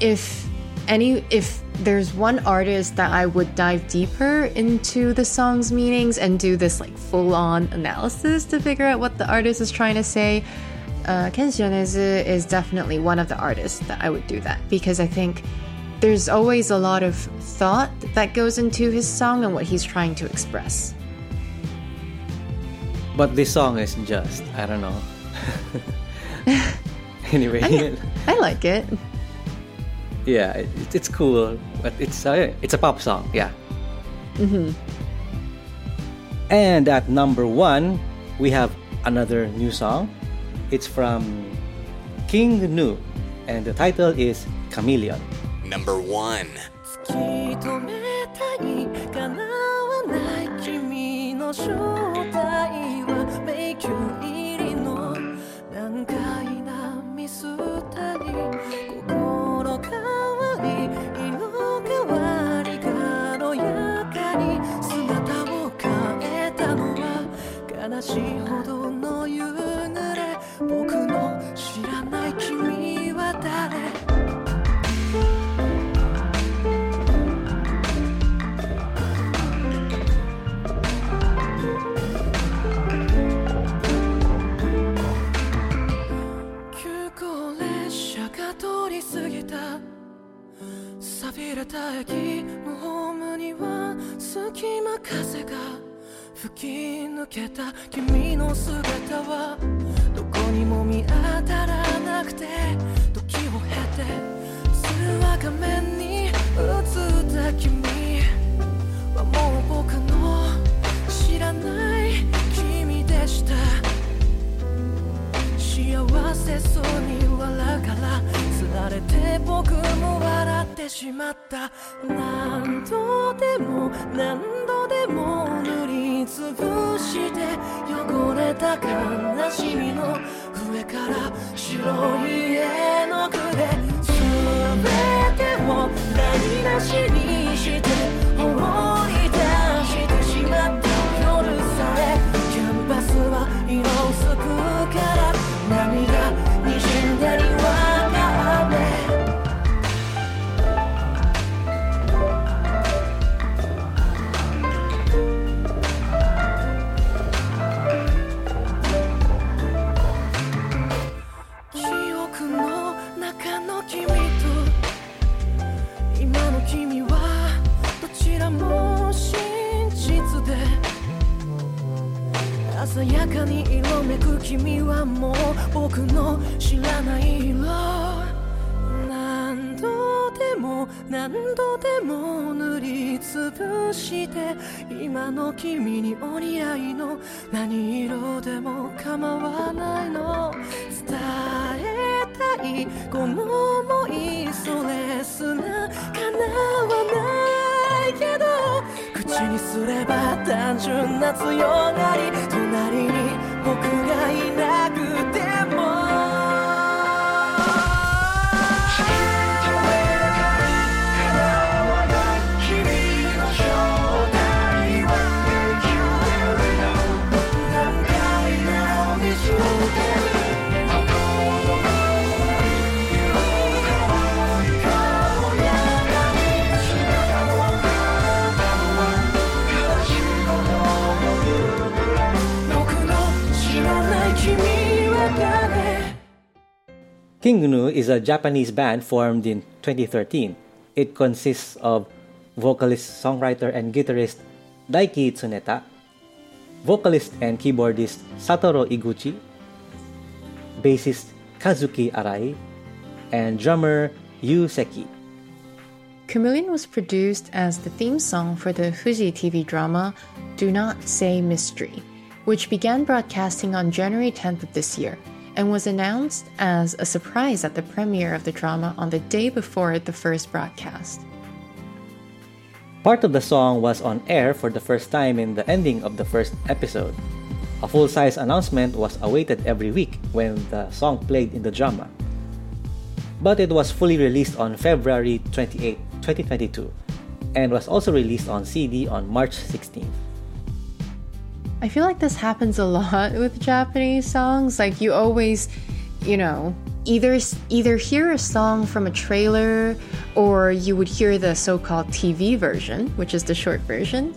if any if there's one artist that I would dive deeper into the song's meanings and do this like full on analysis to figure out what the artist is trying to say, uh, Kenshi Yonezu is definitely one of the artists that I would do that because I think there's always a lot of thought that goes into his song and what he's trying to express. But this song is just, I don't know. anyway, I, I, like it. Yeah, it, it's cool, but it's uh, it's a pop song. Yeah. Mm-hmm. And at number one, we have another new song it's from King Gnu, and the title is Chameleon. Number 1突き止めたい叶わない君の正体は迷宮入りの難解なミスタリ心変わり色変わり軽やかに姿を変えたのは悲しい錆びれた駅のホームには隙間風が吹き抜けた君の姿はどこにも見当たらなくて時を経て通話画面に映った君はもう僕の知らない君でした幸せそうに笑うからつられて僕も笑ってしまった。何度でも何度でも塗り潰して汚れた悲しみの上から白い絵の具で。全てを台無しにして放り出してしまった。夜さえキャンパスは色づくからさやかに色めく君はもう僕の知らない色何度でも何度でも塗りつぶして今の君にお似合いの何色でも構わないの伝えたいこの想いそれすら叶わないけど口にすれば単純な強がりりに僕がいない King Gnu is a Japanese band formed in 2013. It consists of vocalist, songwriter, and guitarist Daiki Tsuneta, vocalist and keyboardist Satoru Iguchi, bassist Kazuki Arai, and drummer Yu Seki. Chameleon was produced as the theme song for the Fuji TV drama Do Not Say Mystery, which began broadcasting on January 10th of this year and was announced as a surprise at the premiere of the drama on the day before the first broadcast. Part of the song was on air for the first time in the ending of the first episode. A full size announcement was awaited every week when the song played in the drama. But it was fully released on February 28, 2022, and was also released on CD on March 16th. I feel like this happens a lot with Japanese songs. Like you always, you know, either either hear a song from a trailer or you would hear the so-called TV version, which is the short version,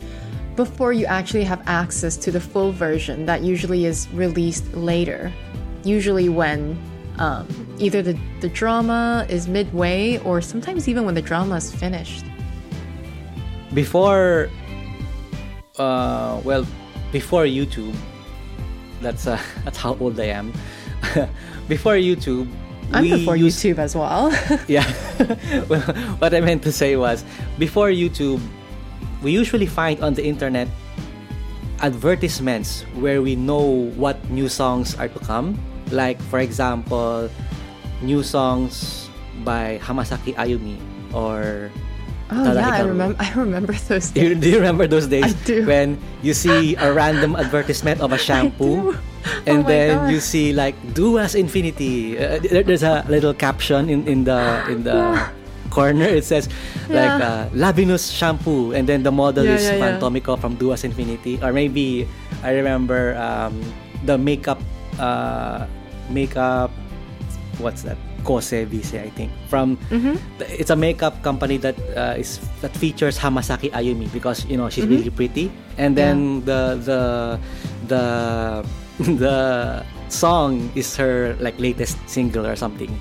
before you actually have access to the full version that usually is released later. Usually when um, either the, the drama is midway or sometimes even when the drama is finished. Before, uh, well, before YouTube, that's uh, that's how old I am. before YouTube, I'm we before used- YouTube as well. Yeah. well, what I meant to say was before YouTube, we usually find on the internet advertisements where we know what new songs are to come. Like, for example, new songs by Hamasaki Ayumi or oh yeah, I remember. I remember those Do you, days. do you remember those days I do. when you see a random advertisement of a shampoo do. and Oh then God. you see like Do As Infinity uh, there- there's a little caption in, in the in the corner it says like uh, Yeah. Lavinus shampoo and then the model Yeah, is yeah, yeah. Van Tomiko from Do As Infinity or maybe I remember um, the makeup uh, makeup what's that Kose Visée I think. From Mm-hmm. it's a makeup company that uh, is that features Hamasaki Ayumi because you know she's Mm-hmm. really pretty. And then the the the the song is her like latest single or something.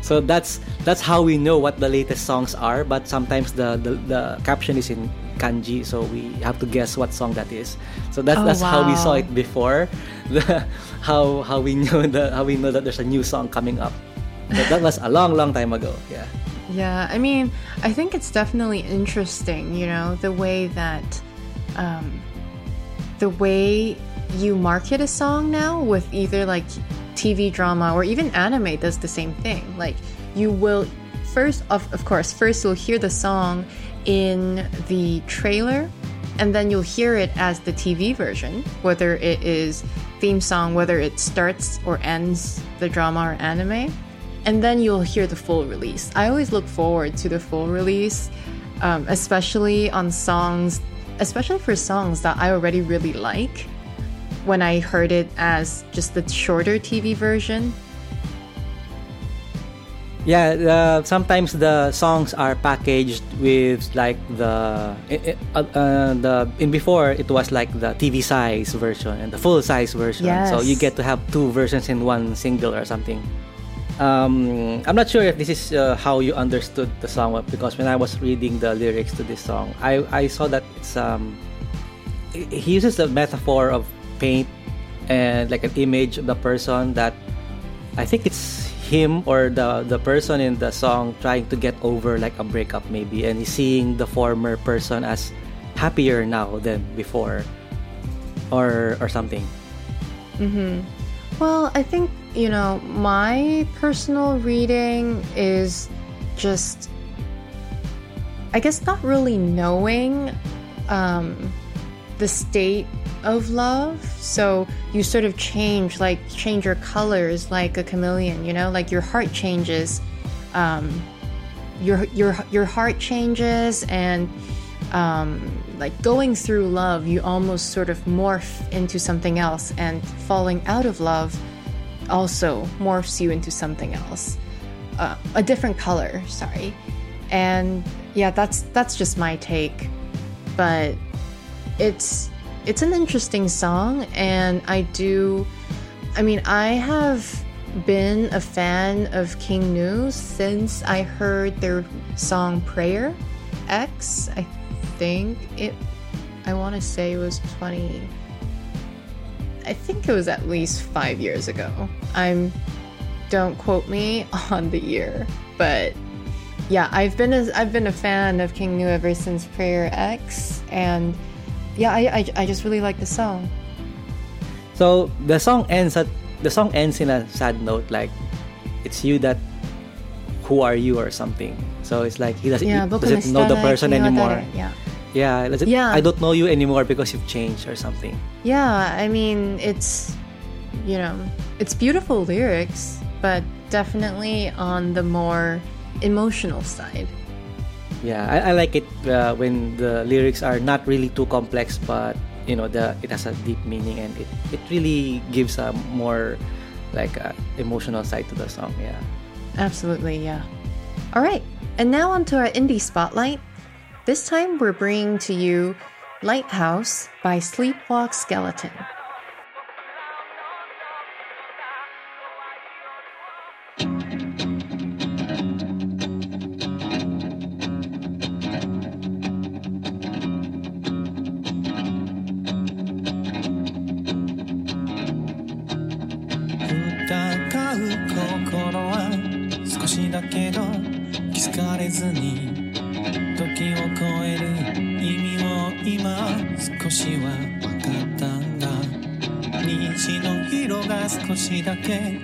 So that's that's how we know what the latest songs are but sometimes the the, the caption is in kanji so we have to guess what song that is. So that's Oh, that's how we saw it before. The, how how we know the how we know that there's a new song coming up but that was a long long time ago yeah Yeah, I mean, I think it's definitely interesting, you know, the way that, um, the way you market a song now with either like TV drama or even anime does the same thing. Like, you will first, of, of course, first you'll hear the song in the trailer, and then you'll hear it as the TV version, whether it is theme song, whether it starts or ends the drama or anime and then you'll hear the full release. I always look forward to the full release, um, especially on songs, especially for songs that I already really like. When I heard it as just the shorter TV version, Yeah, uh, sometimes the songs are packaged with like the uh, uh, the in before it was like the TV size version and the full size version. So you get to have two versions in one single or something. Um, I'm not sure if this is uh, how you understood the song because when I was reading the lyrics to this song, I I saw that it's um he uses the metaphor of paint and like an image of the person that I think it's him or the the person in the song trying to get over like a breakup maybe and he's seeing the former person as happier now than before or or something Mm-hmm. Well, I think, you know, my personal reading is just, I guess, not really knowing um, the state of love. So you sort of change, like, change your colors like a chameleon, you know, like your heart changes. Um, your, your, your heart changes and um, like going through love, you almost sort of morph into something else, and falling out of love also morphs you into something else, uh, a different color. Sorry, and yeah, that's that's just my take, but it's it's an interesting song, and I do. I mean, I have been a fan of King Gnu since I heard their song Prayer X. I think it I want to say it was 20 I think it was at least five years ago. I'm, don't quote me on the year, but yeah, I've been a, I've been a fan of King Gnu ever since Prayer X, and yeah, I, I, I just really like the song. So the song ends at the song ends in a sad note, like it's you that who are you or something. So it's like he doesn't, yeah, he doesn't know the person anymore. Yeah. Yeah, it- Yeah. I don't know you anymore because you've changed or something. Yeah, I mean, it's, you know, it's beautiful lyrics, but definitely on the more emotional side. Yeah, I, I like it uh, when the lyrics are not really too complex, but you know, the it has a deep meaning and it, it really gives a more like uh, emotional side to the song. Yeah. Absolutely, yeah. All right, and now on to our indie spotlight. This time we're bringing to you Lighthouse by Sleepwalk Skeleton. だけ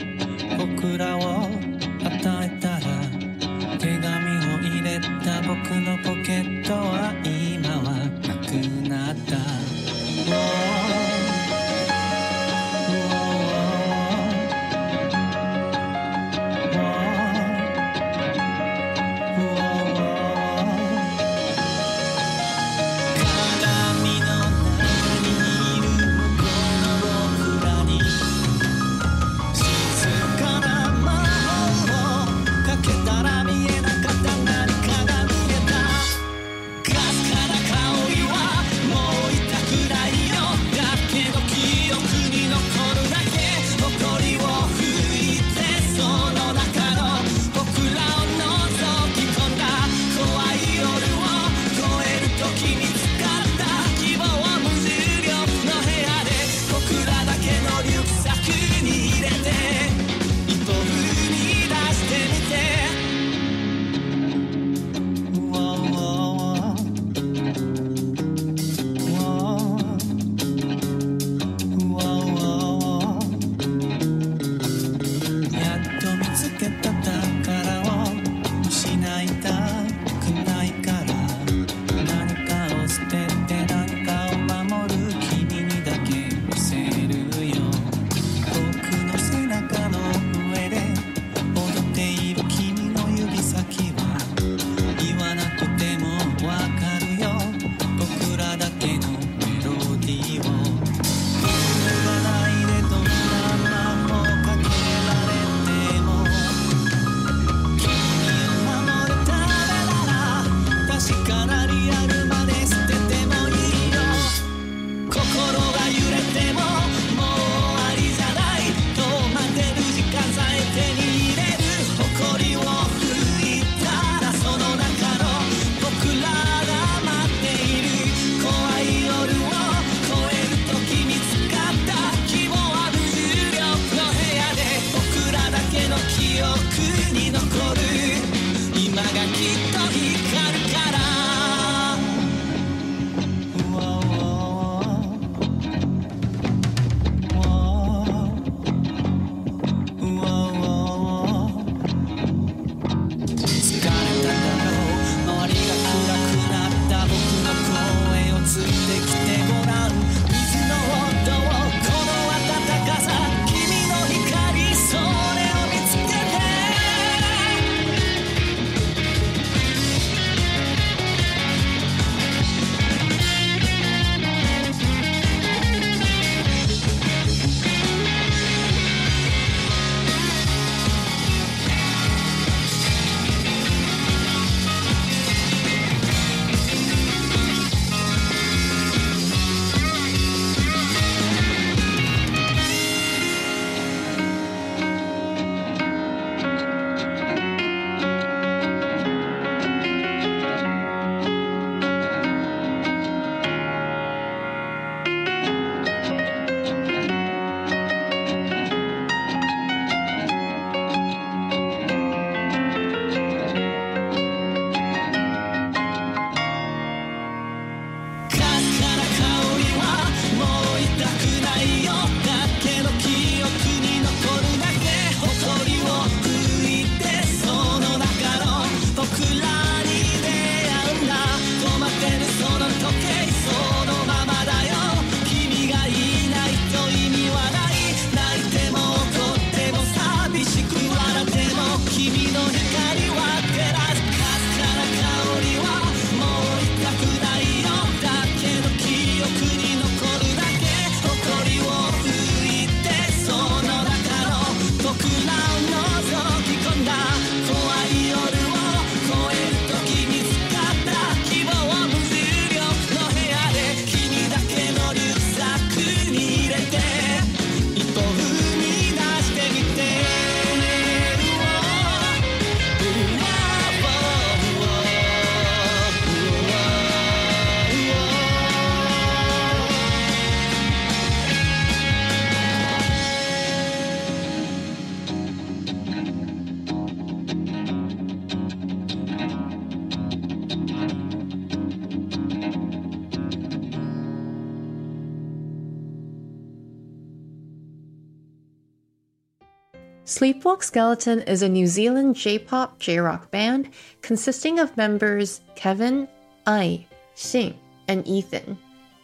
Sleepwalk Skeleton is a New Zealand J-pop J-rock band consisting of members Kevin, Ai, Xing, and Ethan.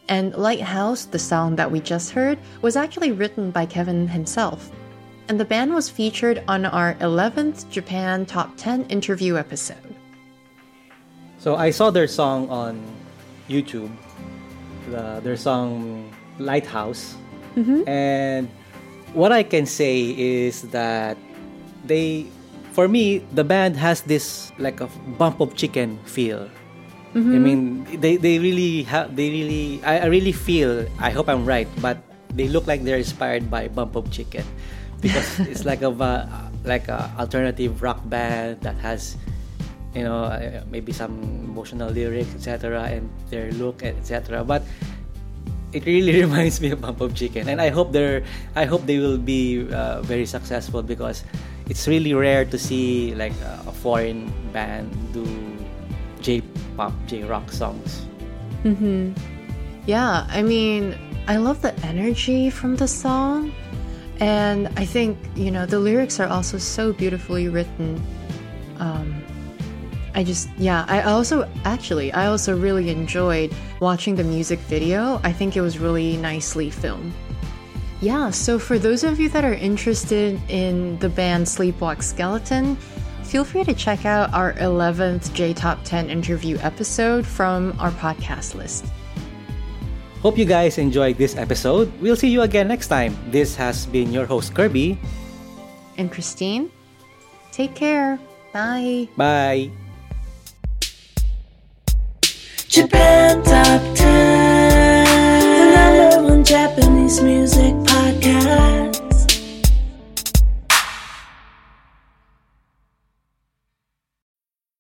And Lighthouse, the song that we just heard, was actually written by Kevin himself. And the band was featured on our 11th Japan Top 10 interview episode. So I saw their song on YouTube, the, their song Lighthouse. Mm-hmm. And what I can say is that they, for me, the band has this like a bump of chicken feel. I mean, they, they really have, they really, I, I really feel, I hope I'm right, but they look like they're inspired by Bump of Chicken. Because it's like a, like a alternative rock band that has you know uh, maybe some emotional lyrics etc and their look etc but it really reminds me of Bump of Chicken. And I hope they're I hope they will be uh, very successful because it's really rare to see like a foreign band do J-pop J-rock songs Yeah, I mean, I love the energy from the song. And I think, you know, the lyrics are also so beautifully written. Um, I just, yeah, I also, actually, I also really enjoyed watching the music video. I think it was really nicely filmed. Yeah, so for those of you that are interested in the band Sleepwalk Skeleton, feel free to check out our 11th J Top 10 interview episode from our podcast list. Hope you guys enjoyed this episode. We'll see you again next time. This has been your host Kirby. And Christine, take care. Bye. Bye. Japan Top 10, the number one Japanese music podcast.